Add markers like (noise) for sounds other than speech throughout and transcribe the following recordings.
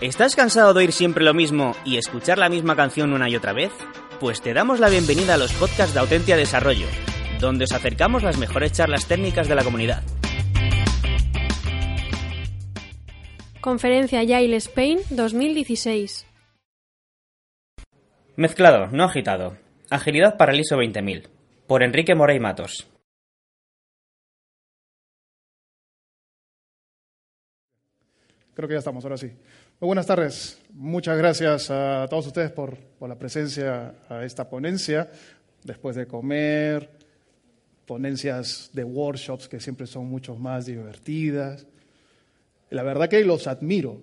¿Estás cansado de oír siempre lo mismo y escuchar la misma canción una y otra vez? Pues te damos la bienvenida a los podcasts de Autentia Desarrollo, donde os acercamos las mejores charlas técnicas de la comunidad. Conferencia Yale Spain 2016. Mezclado, no agitado. Agilidad para el ISO 20000. Por Enrique Morey Matos. Creo que ya estamos, ahora sí. Buenas tardes. Muchas gracias a todos ustedes por, por, la presencia a esta ponencia. Después de comer, ponencias de workshops que siempre son mucho más divertidas. La verdad que los admiro,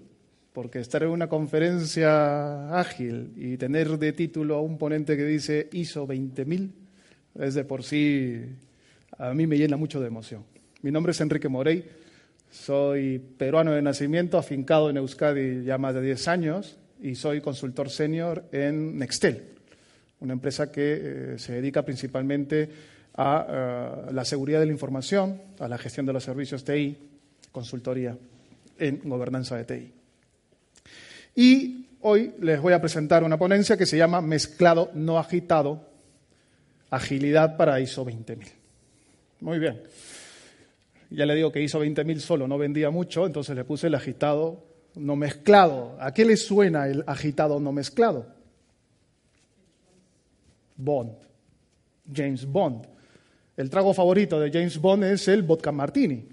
porque estar en una conferencia ágil y tener de título a un ponente que dice ISO 20000 es de por sí, a mí me llena mucho de emoción. Mi nombre es Enrique Morey. Soy peruano de nacimiento, afincado en Euskadi ya más de 10 años y soy consultor senior en Nextel, una empresa que eh, se dedica principalmente a uh, la seguridad de la información, a la gestión de los servicios TI, consultoría en gobernanza de TI. Y hoy les voy a presentar una ponencia que se llama Mezclado no agitado, agilidad para ISO 20000. Muy bien. Ya le digo que ISO 20000 solo no vendía mucho, entonces le puse el agitado no mezclado. ¿A qué le suena el agitado no mezclado? Bond. James Bond. El trago favorito de James Bond es el vodka martini.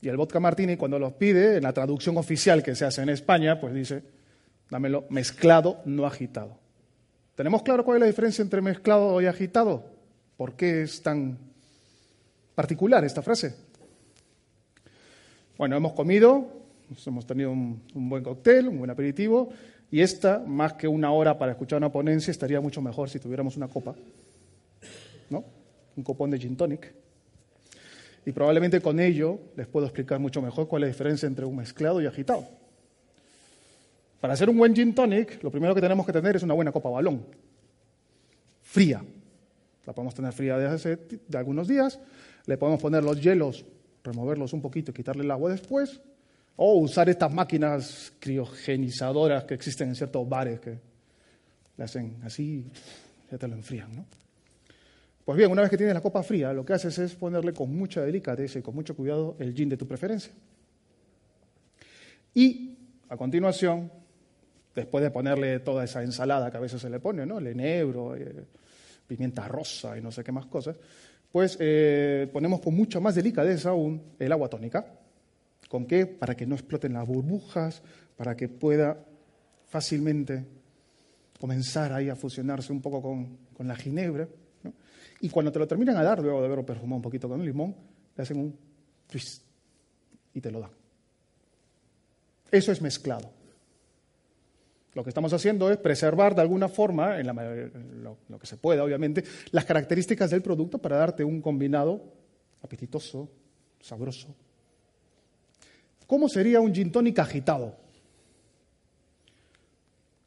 Y el vodka martini, cuando los pide, en la traducción oficial que se hace en España, pues dice, dámelo mezclado, no agitado. ¿Tenemos claro cuál es la diferencia entre mezclado y agitado? ¿Por qué es tan particular esta frase? Bueno, hemos comido, hemos tenido un, un, buen cóctel, un buen aperitivo, y esta, más que una hora para escuchar una ponencia, estaría mucho mejor si tuviéramos una copa, ¿no? Un copón de gin tonic. Y probablemente con ello les puedo explicar mucho mejor cuál es la diferencia entre un mezclado y agitado. Para hacer un buen gin tonic, lo primero que tenemos que tener es una buena copa balón, fría. La podemos tener fría de, hace, de algunos días, le podemos poner los hielos removerlos un poquito y quitarle el agua después, o usar estas máquinas criogenizadoras que existen en ciertos bares que le hacen así, ya te lo enfrían, ¿no? Pues bien, una vez que tienes la copa fría, lo que haces es ponerle con mucha delicadeza y con mucho cuidado el gin de tu preferencia. Y a continuación, después de ponerle toda esa ensalada que a veces se le pone, ¿no? El enebro, eh, pimienta rosa y no sé qué más cosas, pues eh, ponemos con mucha más delicadeza aún el agua tónica. ¿Con qué? Para que no exploten las burbujas, para que pueda fácilmente comenzar ahí a fusionarse un poco con, con la ginebra. Y cuando te lo terminan a dar, luego de haberlo perfumado un poquito con el limón, le hacen un twist y te lo dan. Eso es mezclado. Lo que estamos haciendo es preservar de alguna forma, en, lo, que se pueda, obviamente, las características del producto para darte un combinado apetitoso, sabroso. ¿Cómo sería un gin tonic agitado?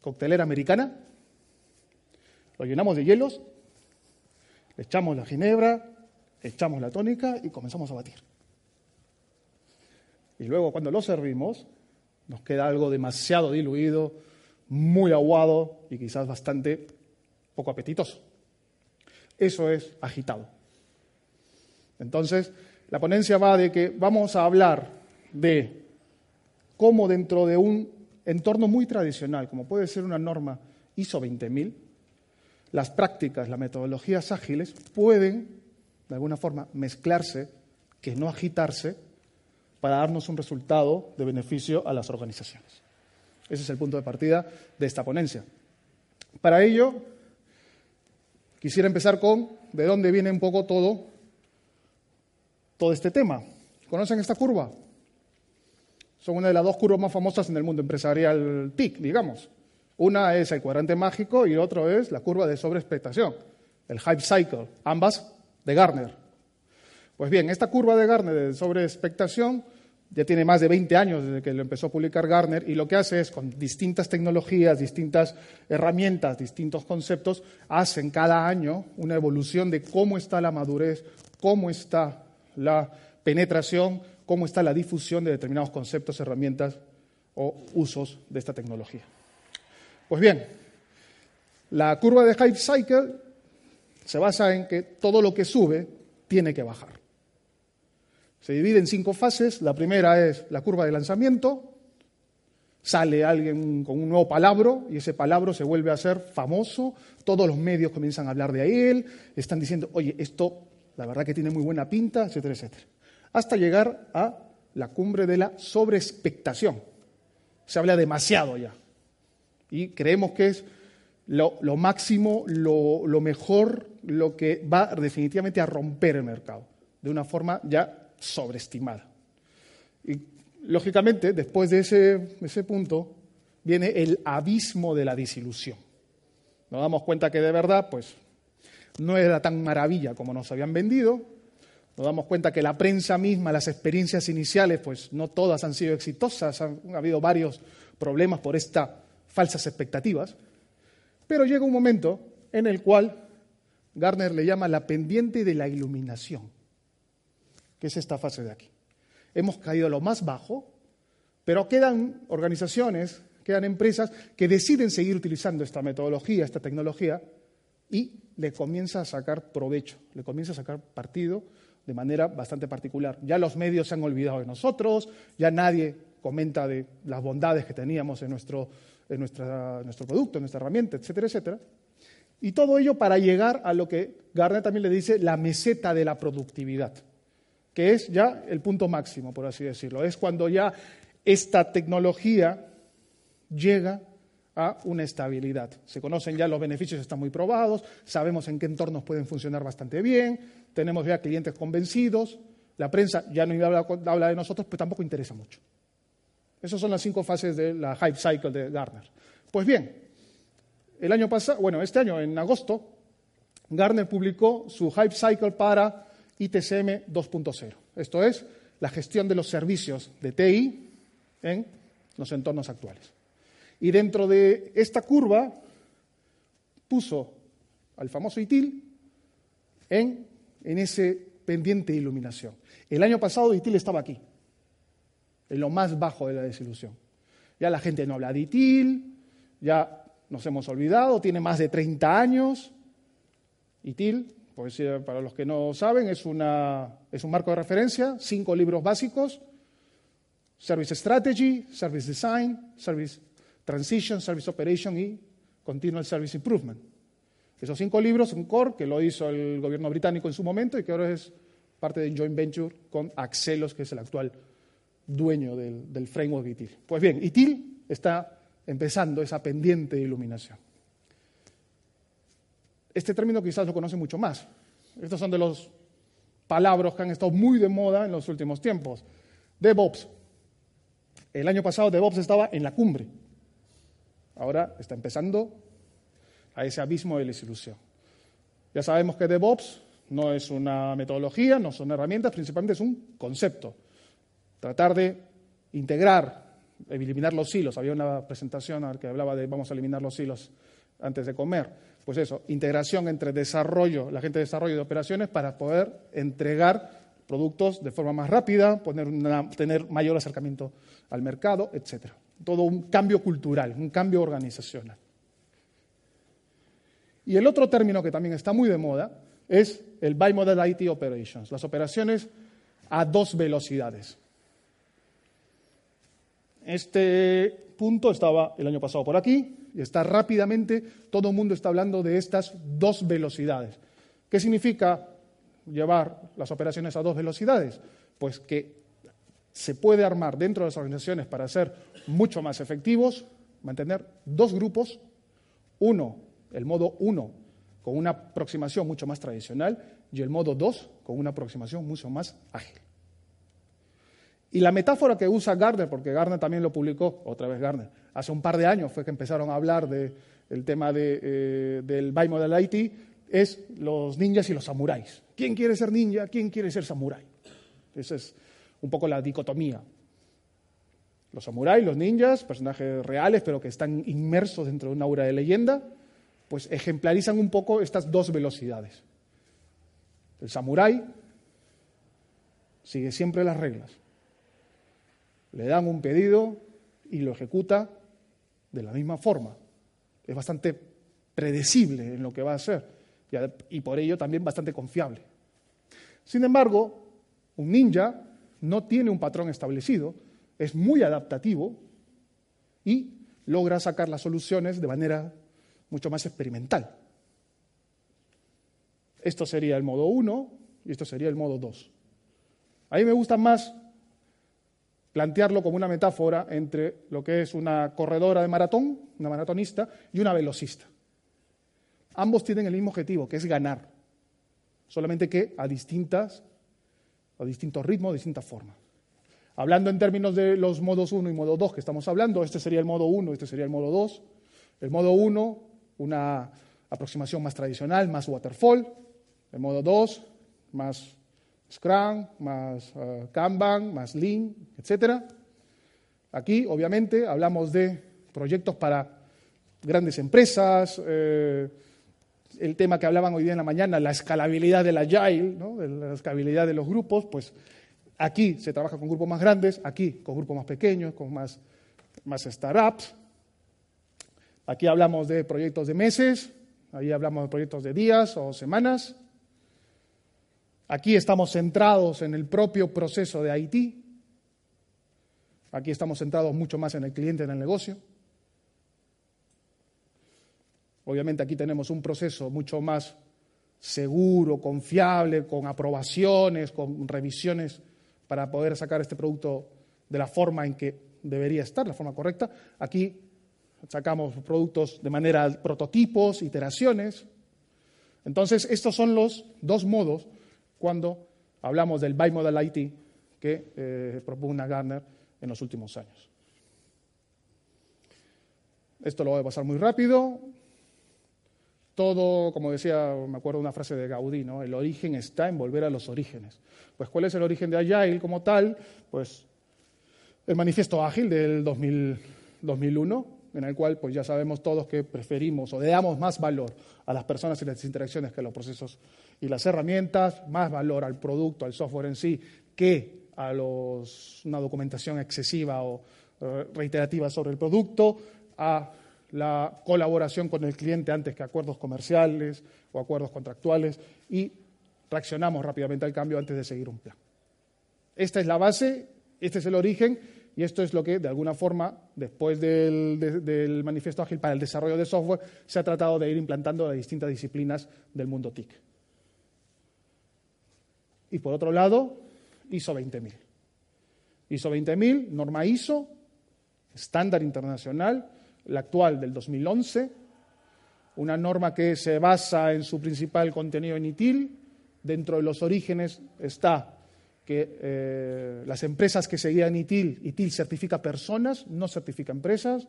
Coctelera americana, lo llenamos de hielos, le echamos la ginebra, echamos la tónica y comenzamos a batir. Y luego cuando lo servimos, nos queda algo demasiado diluido, muy aguado y quizás bastante poco apetitoso. Eso es agitado. Entonces, la ponencia va de que vamos a hablar de cómo dentro de un entorno muy tradicional, como puede ser una norma ISO 20000, las prácticas, las metodologías ágiles pueden, de alguna forma, mezclarse, que no agitarse, para darnos un resultado de beneficio a las organizaciones. Ese es el punto de partida de esta ponencia. Para ello, quisiera empezar con de dónde viene un poco todo, todo este tema. ¿Conocen esta curva? son una de las dos curvas más famosas en el mundo empresarial TIC, digamos. Una es el cuadrante mágico y otro es la curva de sobreexpectación, el hype cycle, ambas de Gartner. Pues bien, esta curva de Gartner de sobreexpectación ya tiene más de 20 años desde que lo empezó a publicar Gartner y lo que hace es con distintas tecnologías, distintas herramientas, distintos conceptos, hacen cada año una evolución de cómo está la madurez, cómo está la penetración, cómo está la difusión de determinados conceptos, herramientas o usos de esta tecnología. Pues bien, la curva de Hype Cycle se basa en que todo lo que sube tiene que bajar. Se divide en cinco fases. La primera es la curva de lanzamiento. Sale alguien con un nuevo palabra y ese palabra se vuelve a ser famoso. Todos los medios comienzan a hablar de él. Están diciendo, oye, esto la verdad que tiene muy buena pinta, etcétera, etcétera. Hasta llegar a la cumbre de la sobreexpectación. Se habla demasiado ya. Y creemos que es lo, máximo, lo, mejor, lo que va definitivamente a romper el mercado, de una forma ya sobreestimada. Y lógicamente, después de ese, ese punto, viene el abismo de la disilusión. Nos damos cuenta que de verdad, pues, no era tan maravilla como nos habían vendido. Nos damos cuenta que la prensa misma, las experiencias iniciales, pues no todas han sido exitosas, han, ha habido varios problemas por estas falsas expectativas. Pero llega un momento en el cual Garner le llama la pendiente de la iluminación, es esta fase de aquí. Hemos caído a lo más bajo, pero quedan organizaciones, quedan empresas que deciden seguir utilizando esta metodología, esta tecnología, y le comienza a sacar provecho, le comienza a sacar partido de manera bastante particular. Ya los medios se han olvidado de nosotros, ya nadie comenta de las bondades que teníamos en nuestro, en nuestro producto, en nuestra herramienta, etcétera, etcétera. Y todo ello para llegar a lo que Garner también le dice la meseta de la productividad, que es ya el punto máximo, por así decirlo. Es cuando ya esta tecnología llega a una estabilidad. Se conocen ya los beneficios, están muy probados, sabemos en qué entornos pueden funcionar bastante bien, tenemos ya clientes convencidos, la prensa ya no habla, de nosotros, pero tampoco interesa mucho. Esas son las cinco fases de la hype cycle de Gartner. Pues bien, el año pasado, bueno, este año, en agosto, Gartner publicó su hype cycle para ITCM 2.0. Esto es la gestión de los servicios de TI en los entornos actuales. Y dentro de esta curva puso al famoso ITIL en, ese pendiente de iluminación. El año pasado ITIL estaba aquí, en lo más bajo de la desilusión. Ya la gente no habla de ITIL, ya nos hemos olvidado, tiene más de 30 años. ITIL, pues, para los que no saben, es, un marco de referencia, cinco libros básicos, Service Strategy, Service Design, Service Transition, Service Operation y Continual Service Improvement. Esos cinco libros, un core que lo hizo el gobierno británico en su momento y que ahora es parte de joint venture con Axelos, que es el actual dueño del, framework ITIL. Pues bien, ITIL está empezando esa pendiente de iluminación. Este término quizás lo conoce mucho más. Estos son de los palabras que han estado muy de moda en los últimos tiempos. DevOps. El año pasado DevOps estaba en la cumbre Ahora está empezando a ese abismo de desilusión. Ya sabemos que DevOps no es una metodología, no son herramientas, principalmente es un concepto. Tratar de integrar, eliminar los hilos. Había una presentación que hablaba de vamos a eliminar los hilos antes de comer. Pues eso, integración entre desarrollo, la gente de desarrollo de operaciones para poder entregar productos de forma más rápida, tener mayor acercamiento al mercado, etcétera todo un cambio cultural, un cambio organizacional. Y el otro término que también está muy de moda es el Bimodal IT Operations, las operaciones a dos velocidades. Este punto estaba el año pasado por aquí y está rápidamente, todo el mundo está hablando de estas dos velocidades. ¿Qué significa llevar las operaciones a dos velocidades? Pues que se puede armar dentro de las organizaciones para ser mucho más efectivos, mantener dos grupos, uno, el modo uno, con una aproximación mucho más tradicional, y el modo dos, con una aproximación mucho más ágil. Y la metáfora que usa Gardner, porque Gardner también lo publicó, otra vez Gardner, hace un par de años fue que empezaron a hablar del tema de, eh, del Bimodality, es los ninjas y los samuráis. ¿Quién quiere ser ninja? ¿Quién quiere ser samurái? Esa es un poco la dicotomía. Los samuráis, los ninjas, personajes reales, pero que están inmersos dentro de una aura de leyenda, pues ejemplarizan un poco estas dos velocidades. El samurái sigue siempre las reglas. Le dan un pedido y lo ejecuta de la misma forma. Es bastante predecible en lo que va a hacer y por ello también bastante confiable. Sin embargo, un ninja no tiene un patrón establecido, es muy adaptativo y logra sacar las soluciones de manera mucho más experimental. Esto sería el modo 1 y esto sería el modo 2. A mí me gusta más plantearlo como una metáfora entre lo que es una corredora de maratón, una maratonista, y una velocista. Ambos tienen el mismo objetivo, que es ganar, solamente que a distintas, a distintos ritmos, distintas formas. Hablando en términos de los modos 1 y modo 2 que estamos hablando, este sería el modo 1, este sería el modo 2. El modo 1, una aproximación más tradicional, más waterfall. El modo 2, más Scrum, más uh, Kanban, más Lean, etc. Aquí, obviamente, hablamos de proyectos para grandes empresas, eh, el tema que hablaban hoy día en la mañana, la escalabilidad del agile, de la escalabilidad de los grupos, pues aquí se trabaja con grupos más grandes, aquí con grupos más pequeños, con más, más startups. Aquí hablamos de proyectos de meses, ahí hablamos de proyectos de días o semanas. Aquí estamos centrados en el propio proceso de IT. Aquí estamos centrados mucho más en el cliente, en el negocio. Obviamente aquí tenemos un proceso mucho más seguro, confiable, con aprobaciones, con revisiones para poder sacar este producto de la forma en que debería estar, la forma correcta. Aquí sacamos productos de manera prototipos, iteraciones. Entonces, estos son los dos modos cuando hablamos del bimodal IT que eh, propugna Gartner en los últimos años. Esto lo voy a pasar muy rápido. Todo, como decía, me acuerdo una frase de Gaudí, ¿no? El origen está en volver a los orígenes. Pues, ¿cuál es el origen de Agile como tal? Pues, el manifiesto ágil del 2001, en el cual pues ya sabemos todos que preferimos o le damos más valor a las personas y las interacciones que a los procesos y las herramientas, más valor al producto, al software en sí, que a los, una documentación excesiva o eh, reiterativa sobre el producto, a la colaboración con el cliente antes que acuerdos comerciales o acuerdos contractuales y reaccionamos rápidamente al cambio antes de seguir un plan. Esta es la base, este es el origen y esto es lo que, de alguna forma, después del, manifiesto ágil para el desarrollo de software, se ha tratado de ir implantando a distintas disciplinas del mundo TIC. Y por otro lado, ISO 20000. ISO 20000, norma ISO, estándar internacional, la actual del 2011, una norma que se basa en su principal contenido en ITIL. Dentro de los orígenes está que eh, las empresas que seguían ITIL, ITIL certifica personas, no certifica empresas,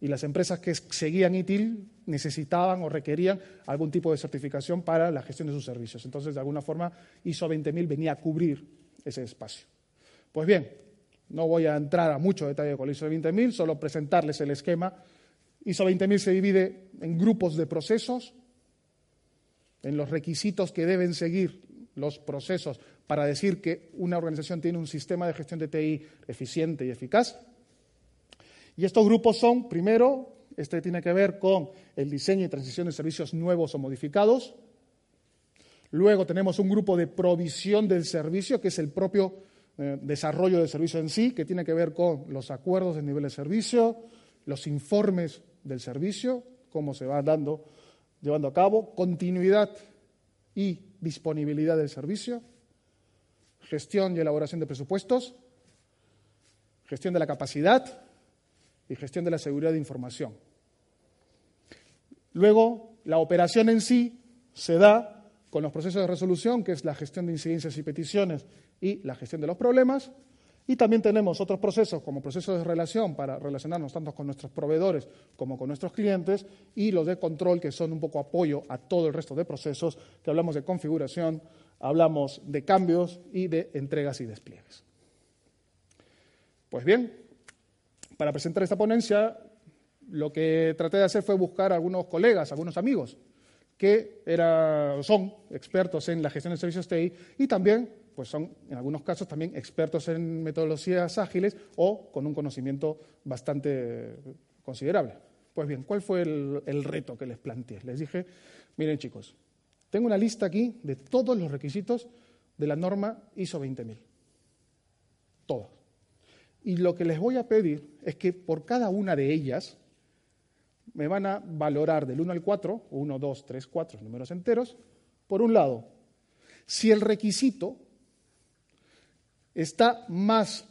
y las empresas que seguían ITIL necesitaban o requerían algún tipo de certificación para la gestión de sus servicios. Entonces, de alguna forma, ISO 20000 venía a cubrir ese espacio. Pues bien, no voy a entrar a mucho detalle con ISO 20000, solo presentarles el esquema. ISO 20000 se divide en grupos de procesos, en los requisitos que deben seguir los procesos para decir que una organización tiene un sistema de gestión de TI eficiente y eficaz. Y estos grupos son, primero, este tiene que ver con el diseño y transición de servicios nuevos o modificados. Luego tenemos un grupo de provisión del servicio, que es el propio eh, desarrollo del servicio en sí, que tiene que ver con los acuerdos de nivel de servicio, los informes del servicio, cómo se va dando, llevando a cabo, continuidad y disponibilidad del servicio, gestión y elaboración de presupuestos, gestión de la capacidad y gestión de la seguridad de información. Luego, la operación en sí se da con los procesos de resolución, que es la gestión de incidencias y peticiones y la gestión de los problemas, Y también tenemos otros procesos como procesos de relación para relacionarnos tanto con nuestros proveedores como con nuestros clientes y los de control que son un poco apoyo a todo el resto de procesos, que hablamos de configuración, hablamos de cambios y de entregas y despliegues. Pues bien, para presentar esta ponencia, lo que traté de hacer fue buscar a algunos colegas, algunos amigos, que son expertos en la gestión de servicios TI y también pues son en algunos casos también expertos en metodologías ágiles o con un conocimiento bastante considerable. Pues bien, ¿cuál fue el, el reto que les planteé? Les dije, miren chicos, tengo una lista aquí de todos los requisitos de la norma ISO 20000. Todos. Y lo que les voy a pedir es que por cada una de ellas me van a valorar del 1 al 4, 1, 2, 3, 4, números enteros. Por un lado, si el requisito está más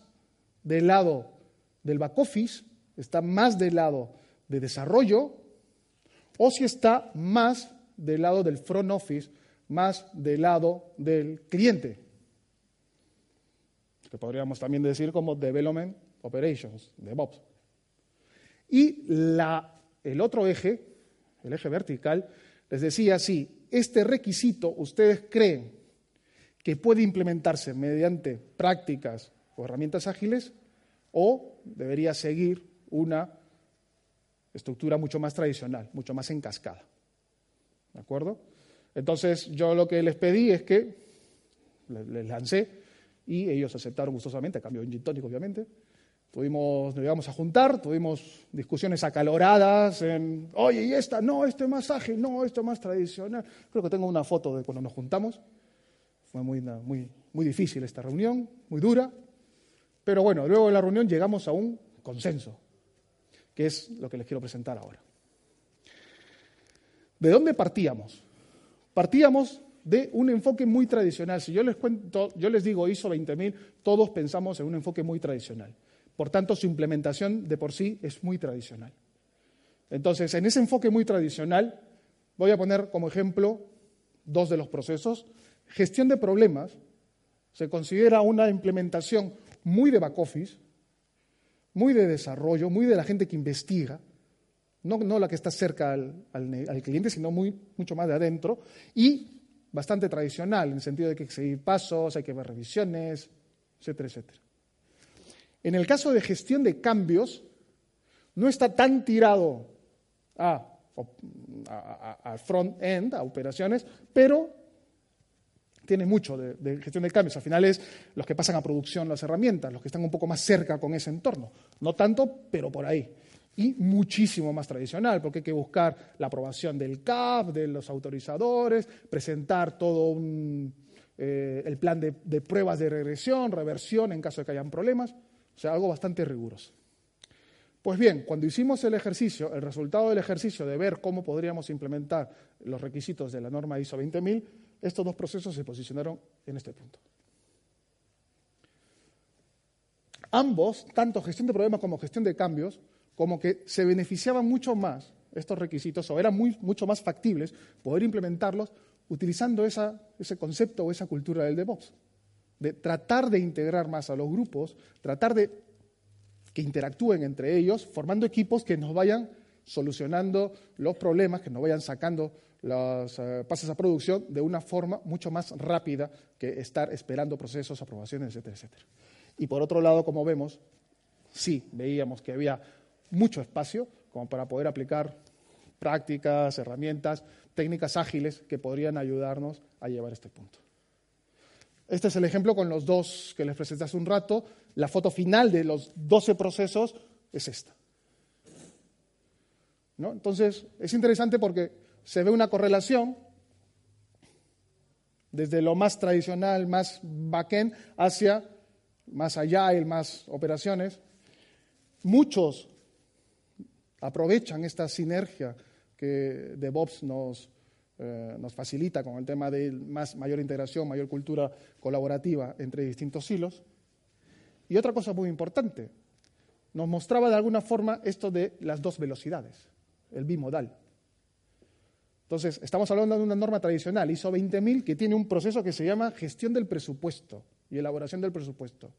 del lado del back office, está más del lado de desarrollo, o si está más del lado del front office, más del lado del cliente, que podríamos también decir como Development Operations, DevOps. Y el otro eje, el eje vertical, les decía, si este requisito ustedes creen que puede implementarse mediante prácticas o herramientas ágiles o debería seguir una estructura mucho más tradicional, mucho más en cascada. ¿De acuerdo? Entonces, yo lo que les pedí es que les lancé y ellos aceptaron gustosamente, a cambio de un gin obviamente. Tuvimos, nos íbamos a juntar, tuvimos discusiones acaloradas en, oye, y esta, no, esto es más ágil, no, esto es más tradicional. Creo que tengo una foto de cuando nos juntamos. Fue muy, muy, muy difícil esta reunión, muy dura, pero bueno, luego de la reunión llegamos a un consenso, que es lo que les quiero presentar ahora. ¿De dónde partíamos? Partíamos de un enfoque muy tradicional. Si yo les cuento, yo les digo ISO 20000, todos pensamos en un enfoque muy tradicional. Por tanto, su implementación de por sí es muy tradicional. Entonces, en ese enfoque muy tradicional, voy a poner como ejemplo dos de los procesos Gestión de problemas se considera una implementación muy de back office, muy de desarrollo, muy de la gente que investiga, no, la que está cerca al, cliente, sino muy, mucho más de adentro, y bastante tradicional, en el sentido de que hay que seguir pasos, hay que ver revisiones, etcétera, etcétera. En el caso de gestión de cambios, no está tan tirado a, front-end, a operaciones, pero tiene mucho de, gestión de cambios. Al final es los que pasan a producción las herramientas, los que están un poco más cerca con ese entorno. No tanto, pero por ahí. Y muchísimo más tradicional, porque hay que buscar la aprobación del CAP, de los autorizadores, presentar todo eh, el plan de, de pruebas de regresión, reversión en caso de que hayan problemas. O sea, algo bastante riguroso. Pues bien, cuando hicimos el ejercicio, el resultado del ejercicio de ver cómo podríamos implementar los requisitos de la norma ISO 20000, estos dos procesos se posicionaron en este punto. Ambos, tanto gestión de problemas como gestión de cambios, como que se beneficiaban mucho más estos requisitos o eran mucho más factibles poder implementarlos utilizando ese concepto o esa cultura del DevOps, de tratar de integrar más a los grupos, tratar de que interactúen entre ellos, formando equipos que nos vayan solucionando los problemas, que nos vayan sacando los eh, pases a producción de una forma mucho más rápida que estar esperando procesos, aprobaciones, etcétera, etcétera. Y por otro lado, como vemos, sí veíamos que había mucho espacio como para poder aplicar prácticas, herramientas, técnicas ágiles que podrían ayudarnos a llevar este punto. Este es el ejemplo con los dos que les presenté hace un rato. La foto final de los 12 procesos es esta. ¿No? Entonces, es interesante porque se ve una correlación desde lo más tradicional, más backend, hacia más allá y más operaciones. Muchos aprovechan esta sinergia que DevOps nos, eh, nos facilita con el tema de más, mayor integración, mayor cultura colaborativa entre distintos hilos. Y otra cosa muy importante, nos mostraba de alguna forma esto de las dos velocidades, el bimodal. Entonces, estamos hablando de una norma tradicional, ISO 20000, que tiene un proceso que se llama gestión del presupuesto y elaboración del presupuesto.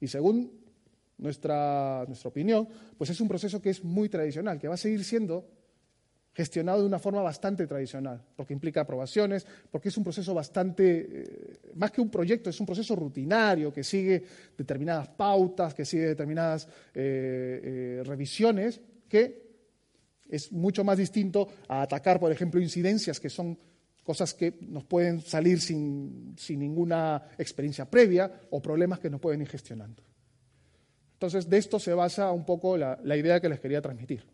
Y según nuestra, nuestra opinión, pues es un proceso que es muy tradicional, que va a seguir siendo gestionado de una forma bastante tradicional, porque implica aprobaciones, porque es un proceso bastante, eh, más que un proyecto, es un proceso rutinario que sigue determinadas pautas, que sigue determinadas eh, eh, revisiones, que es mucho más distinto a atacar, por ejemplo, incidencias que son cosas que nos pueden salir sin, ninguna experiencia previa o problemas que nos pueden ir gestionando. Entonces, de esto se basa un poco la, idea que les quería transmitir.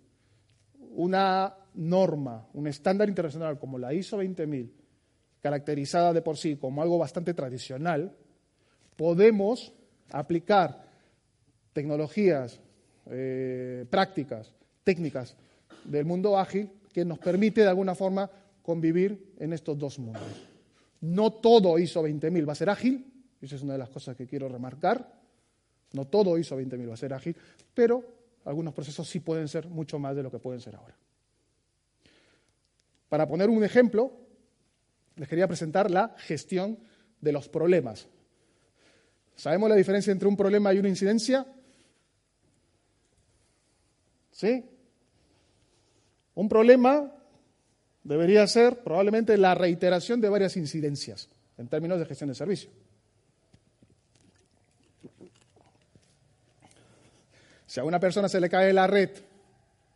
Una norma, un estándar internacional como la ISO 20000, caracterizada de por sí como algo bastante tradicional, podemos aplicar tecnologías, eh, prácticas, técnicas del mundo ágil que nos permite de alguna forma convivir en estos dos mundos. No todo ISO 20000 va a ser ágil, esa es una de las cosas que quiero remarcar, no todo ISO 20000 va a ser ágil, pero algunos procesos sí pueden ser mucho más de lo que pueden ser ahora. Para poner un ejemplo, les quería presentar la gestión de los problemas. ¿Sabemos la diferencia entre un problema y una incidencia? ¿Sí? Un problema debería ser probablemente la reiteración de varias incidencias en términos de gestión de servicio. Si a una persona se le cae la red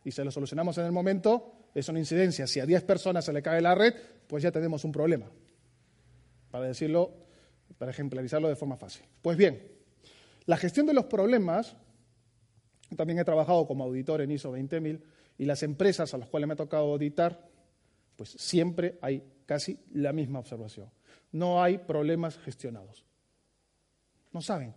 y se lo solucionamos en el momento, es una incidencia. Si a 10 personas se le cae la red, pues ya tenemos un problema. Para decirlo, para ejemplarizarlo de forma fácil. Pues bien, la gestión de los problemas, también he trabajado como auditor en ISO 20000 y las empresas a las cuales me ha tocado auditar, pues siempre hay casi la misma observación. No hay problemas gestionados. No saben.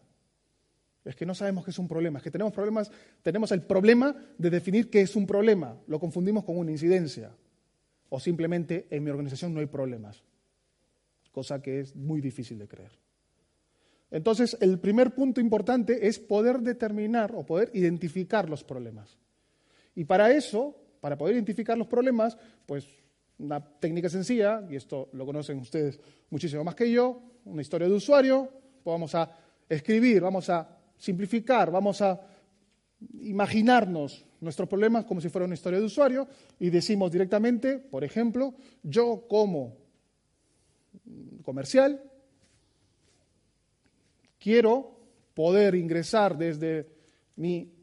Es que no sabemos qué es un problema, es que tenemos problemas, tenemos el problema de definir qué es un problema, lo confundimos con una incidencia. O simplemente en mi organización no hay problemas, cosa que es muy difícil de creer. Entonces, el primer punto importante es poder determinar o poder identificar los problemas. Y para eso, para poder identificar los problemas, pues una técnica sencilla, y esto lo conocen ustedes muchísimo más que yo, una historia de usuario, pues vamos a escribir, vamos a simplificar, vamos a imaginarnos nuestros problemas como si fuera una historia de usuario y decimos directamente, por ejemplo, yo como comercial quiero poder ingresar desde mi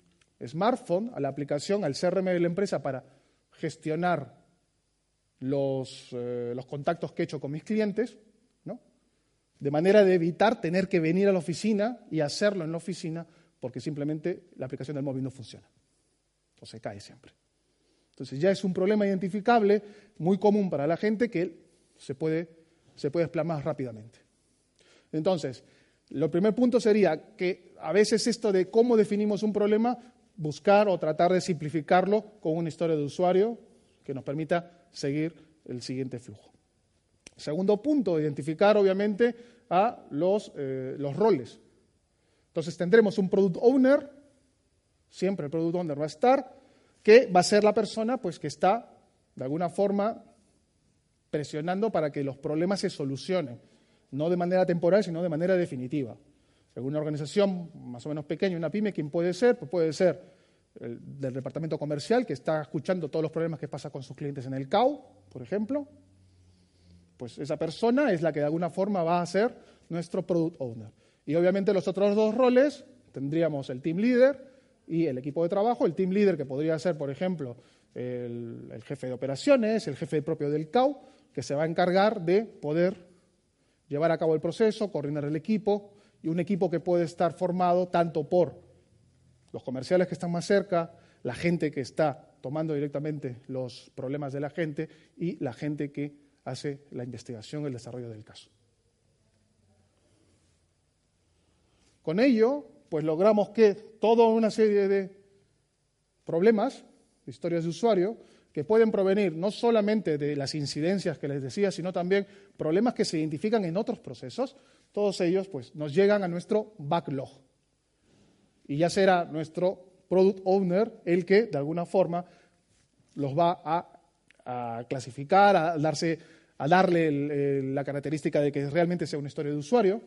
smartphone a la aplicación, al CRM de la empresa para gestionar los, eh, los contactos que he hecho con mis clientes de manera de evitar tener que venir a la oficina y hacerlo en la oficina porque simplemente la aplicación del móvil no funciona o se cae siempre. Entonces ya es un problema identificable muy común para la gente que se puede, se puede rápidamente. Entonces, el primer punto sería que a veces esto de cómo definimos un problema, buscar o tratar de simplificarlo con una historia de usuario que nos permita seguir el siguiente flujo. Segundo punto, identificar obviamente a los, eh, los roles. Entonces tendremos un product owner, siempre el product owner va a estar, que va a ser la persona pues, que está de alguna forma presionando para que los problemas se solucionen, no de manera temporal, sino de manera definitiva. Alguna organización más o menos pequeña, una pyme, ¿quién puede ser? Pues puede ser el del departamento comercial que está escuchando todos los problemas que pasa con sus clientes en el CAU, por ejemplo, pues esa persona es la que de alguna forma va a ser nuestro product owner. Y obviamente los otros dos roles tendríamos el team leader y el equipo de trabajo. El team leader que podría ser, por ejemplo, el, jefe de operaciones, el jefe propio del CAU, que se va a encargar de poder llevar a cabo el proceso, coordinar el equipo, y un equipo que puede estar formado tanto por los comerciales que están más cerca, la gente que está tomando directamente los problemas de la gente y la gente que hace la investigación el desarrollo del caso. Con ello, pues logramos que toda una serie de problemas, historias de usuario, que pueden provenir no solamente de las incidencias que les decía, sino también problemas que se identifican en otros procesos, todos ellos pues, nos llegan a nuestro backlog. Y ya será nuestro product owner el que, de alguna forma, los va a a clasificar, a, darse, a darle la característica de que realmente sea una historia de usuario.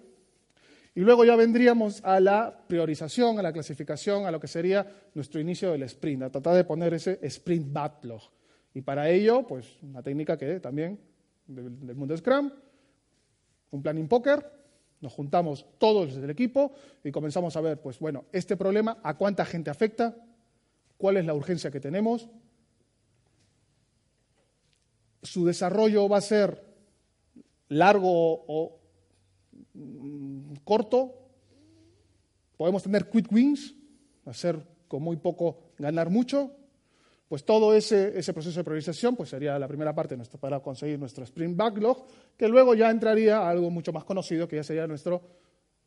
Y luego ya vendríamos a la priorización, a la clasificación, a lo que sería nuestro inicio del sprint, a tratar de poner ese sprint backlog. Y para ello, pues una técnica que también del, del mundo Scrum, un planning poker, nos juntamos todos del equipo y comenzamos a ver, pues bueno, este problema, ¿a cuánta gente afecta? ¿Cuál es la urgencia que tenemos? ¿Su desarrollo va a ser largo o mm, corto? ¿Podemos tener quick wins? ¿Hacer con muy poco ganar mucho? Pues todo ese, proceso de priorización pues sería la primera parte para conseguir nuestro sprint backlog, que luego ya entraría a algo mucho más conocido, que ya sería nuestro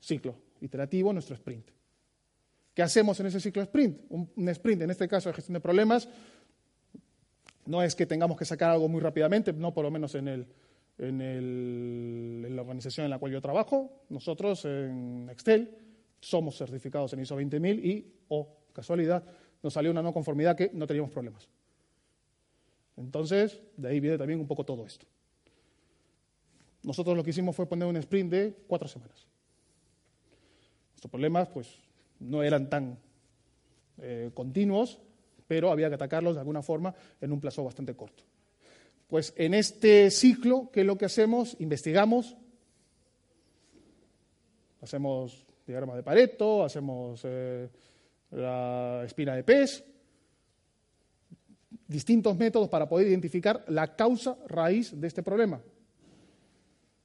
ciclo iterativo, nuestro sprint. ¿Qué hacemos en ese ciclo sprint? Un sprint, en este caso de gestión de problemas, no es que tengamos que sacar algo muy rápidamente, no por lo menos en, el, en, el, en la organización en la cual yo trabajo. Nosotros en Excel somos certificados en ISO 20000 y, oh, casualidad, nos salió una no conformidad que no teníamos problemas. Entonces, de ahí viene también un poco todo esto. Nosotros lo que hicimos fue poner un sprint de cuatro semanas. Nuestros problemas, pues, no eran tan eh, continuos, pero había que atacarlos de alguna forma en un plazo bastante corto. Pues en este ciclo, ¿qué es lo que hacemos? Investigamos, hacemos diagrama de Pareto, hacemos eh, la espina de pez, distintos métodos para poder identificar la causa raíz de este problema.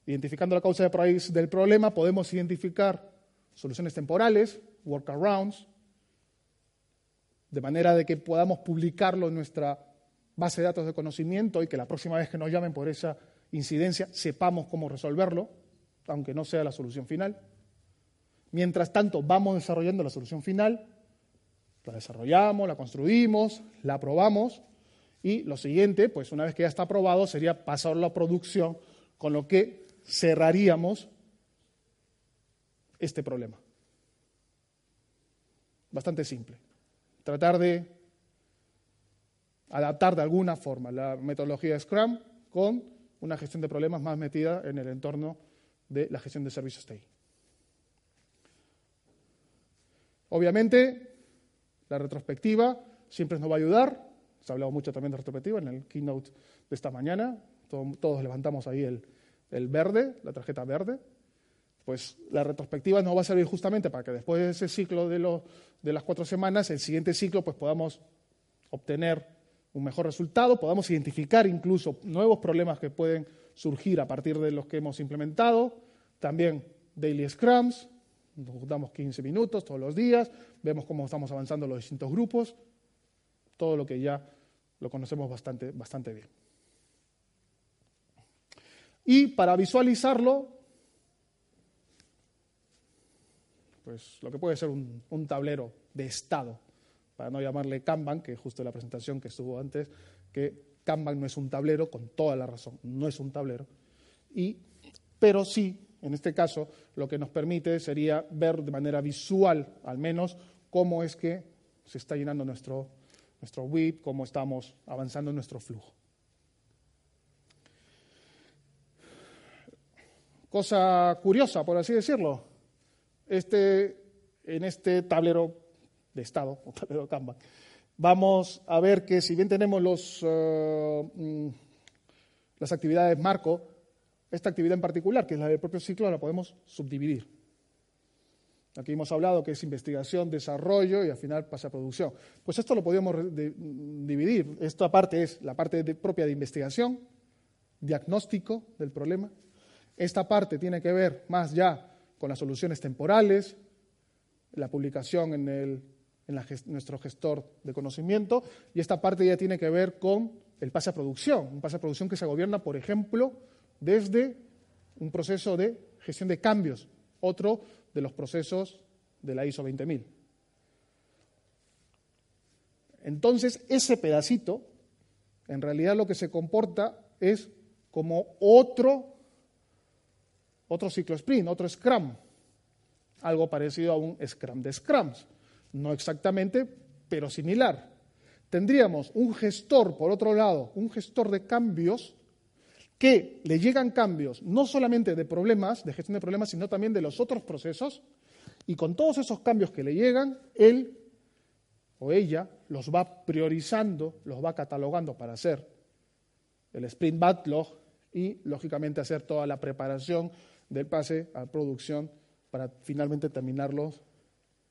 Identificando la causa de raíz del problema, podemos identificar soluciones temporales, workarounds, de manera de que podamos publicarlo en nuestra base de datos de conocimiento y que la próxima vez que nos llamen por esa incidencia sepamos cómo resolverlo, aunque no sea la solución final. Mientras tanto, vamos desarrollando la solución final la desarrollamos, la construimos, la aprobamos y lo siguiente, pues una vez que ya está aprobado, sería pasarlo a producción, con lo que cerraríamos este problema. Bastante simple. Tratar de adaptar de alguna forma la metodología de Scrum con una gestión de problemas más metida en el entorno de la gestión de servicios TI. Obviamente, la retrospectiva siempre nos va a ayudar. Se ha hablado mucho también de retrospectiva en el keynote de esta mañana. Todos, levantamos ahí el, el, verde, la tarjeta verde. Pues la retrospectiva nos va a servir justamente para que después de ese ciclo de, de las cuatro semanas, el siguiente ciclo, pues podamos obtener un mejor resultado, podamos identificar incluso nuevos problemas que pueden surgir a partir de los que hemos implementado, también daily scrums, nos damos 15 minutos todos los días, vemos cómo estamos avanzando los distintos grupos, todo lo que ya lo conocemos bastante, bastante bien. Y para visualizarlo, pues lo que puede ser un, tablero de estado, para no llamarle Kanban, que justo la presentación que estuvo antes, que Kanban no es un tablero, con toda la razón, no es un tablero, y, pero sí en este caso, lo que nos permite sería ver de manera visual, al menos, cómo es que se está llenando nuestro, nuestro WIP, cómo estamos avanzando en nuestro flujo. Cosa curiosa, por así decirlo, este, en este tablero de estado, o (laughs) tablero Kanban, vamos a ver que si bien tenemos los, uh, las actividades marco, esta actividad en particular, que es la del propio ciclo, la podemos subdividir. Aquí hemos hablado que es investigación, desarrollo y al final pasa a producción. Pues esto lo podemos dividir. Esta parte es la parte propia de investigación, diagnóstico del problema. Esta parte tiene que ver más ya con las soluciones temporales, la publicación en, el, en nuestro gestor de conocimiento, y esta parte ya tiene que ver con el pase a producción, un pase a producción que se gobierna, por ejemplo, desde un proceso de gestión de cambios, otro de los procesos de la ISO 20000. Entonces, ese pedacito, en realidad lo que se comporta es como otro, otro ciclo sprint, otro Scrum, algo parecido a un Scrum de Scrums, no exactamente, pero similar. Tendríamos un gestor, por otro lado, un gestor de cambios que le llegan cambios no solamente de problemas, de gestión de problemas, sino también de los otros procesos, y con todos esos cambios que le llegan, él o ella los va priorizando, los va catalogando para hacer el sprint backlog y, lógicamente, hacer toda la preparación del pase a producción para finalmente terminarlos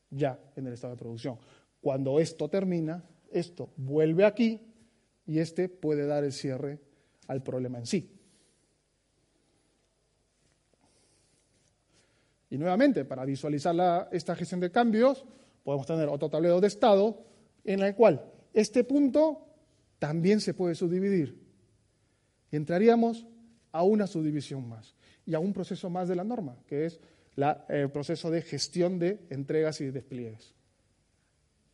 ya en el estado de producción. Cuando esto termina, esto vuelve aquí y este puede dar el cierre al problema en sí. Y nuevamente, para visualizar esta gestión de cambios, podemos tener otro tablero de estado en el cual este punto también se puede subdividir. Y entraríamos a una subdivisión más y a un proceso más de la norma, que es el proceso de gestión de entregas y despliegues.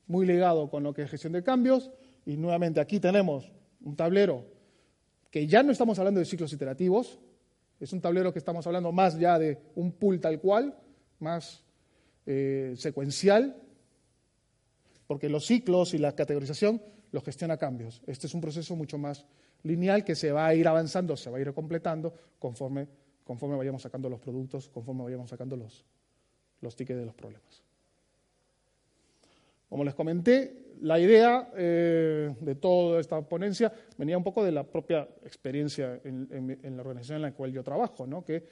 Muy ligado con lo que es gestión de cambios, y nuevamente aquí tenemos un tablero que ya no estamos hablando de ciclos iterativos, es un tablero que estamos hablando más ya de un pool tal cual, más eh, secuencial, porque los ciclos y la categorización los gestiona cambios. Este es un proceso mucho más lineal que se va a ir avanzando, se va a ir completando conforme, conforme vayamos sacando los productos, conforme vayamos sacando los, los tickets de los problemas. Como les comenté, la idea eh, de toda esta ponencia venía un poco de la propia experiencia en, la organización en la cual yo trabajo, ¿no? que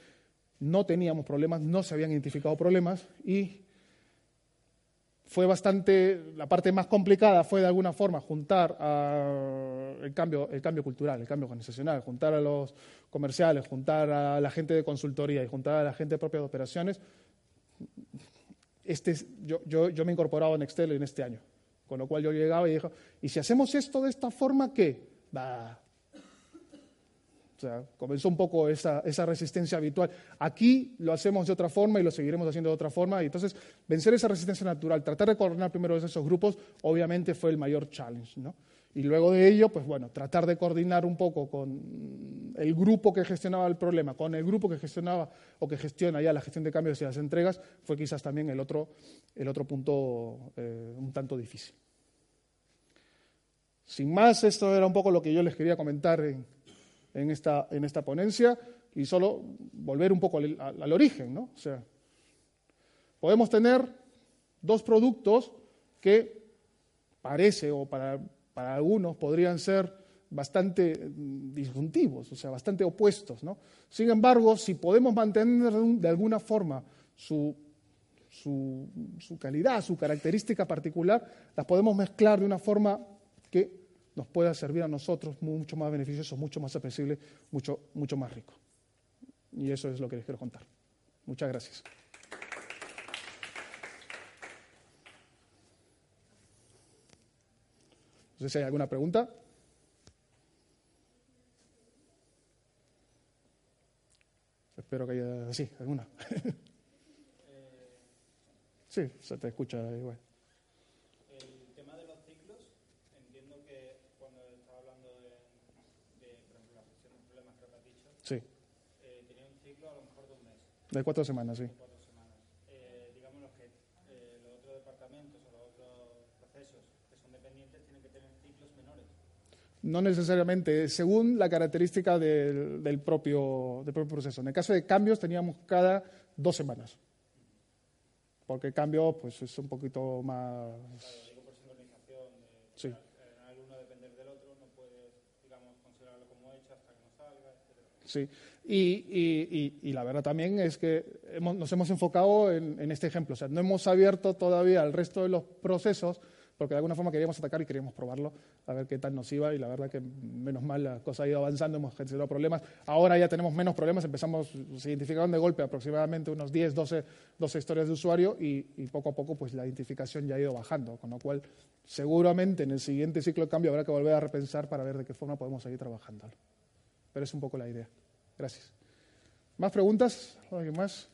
no teníamos problemas, no se habían identificado problemas y fue bastante, la parte más complicada fue de alguna forma juntar el, cambio, el cambio cultural, el cambio organizacional, juntar a los comerciales, juntar a la gente de consultoría y juntar a la gente propia de operaciones. Este, yo, yo, yo me he incorporado en Excel en este año. Con lo cual yo llegaba y dije, ¿y si hacemos esto de esta forma qué? Va. O sea, comenzó un poco esa, resistencia habitual. Aquí lo hacemos de otra forma y lo seguiremos haciendo de otra forma. Y entonces, vencer esa resistencia natural, tratar de coordinar primero esos grupos, obviamente fue el mayor challenge. Y luego de ello, pues bueno, tratar de coordinar un poco con el grupo que gestionaba el problema, con el grupo que gestionaba o que gestiona ya la gestión de cambios y las entregas, fue quizás también el otro, el otro punto eh, un tanto difícil. Sin más, esto era un poco lo que yo les quería comentar en, esta, en esta, ponencia y solo volver un poco al, al origen, ¿no? O sea, podemos tener dos productos que parece o para para algunos podrían ser bastante mm, disjuntivos, o sea, bastante opuestos. ¿no? Sin embargo, si podemos mantener de alguna forma su, su, calidad, su característica particular, las podemos mezclar de una forma que nos pueda servir a nosotros mucho más beneficioso, mucho más apreciable, mucho, mucho más rico. Y eso es lo que les quiero contar. Muchas gracias. No sé si hay alguna pregunta. Espero que haya. Sí, alguna. (laughs) sí, se te escucha igual. El tema de los ciclos, entiendo que cuando estaba hablando de, de por ejemplo, la gestión de problemas que has dicho, sí. eh, tenía un ciclo a lo mejor de cuatro semanas, sí. No necesariamente, según la característica del, propio, del propio proceso. En el caso de cambios teníamos cada dos semanas, porque el cambio pues, es un poquito más... Claro, digo por sincronización, de, sí. eh, uno depender del otro, no puedes, digamos, considerarlo como hecho hasta que no salga, etc. Sí, y, la verdad también es que hemos, nos hemos enfocado en, este ejemplo, o sea, no hemos abierto todavía el resto de los procesos porque de alguna forma queríamos atacar y queríamos probarlo, a ver qué tal nos iba, y la verdad que menos mal la cosa ha ido avanzando, hemos generado problemas. Ahora ya tenemos menos problemas, empezamos, se identificaron de golpe aproximadamente unos 10, 12, 12 historias de usuario y, poco a poco pues la identificación ya ha ido bajando, con lo cual seguramente en el siguiente ciclo de cambio habrá que volver a repensar para ver de qué forma podemos seguir trabajando. Pero es un poco la idea. Gracias. ¿Más preguntas? ¿Alguien más?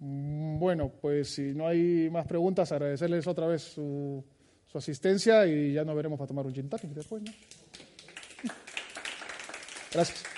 Mm, bueno, pues si no hay más preguntas, agradecerles otra vez su, asistencia y ya nos veremos para tomar un gin después. ¿no? (laughs) Gracias.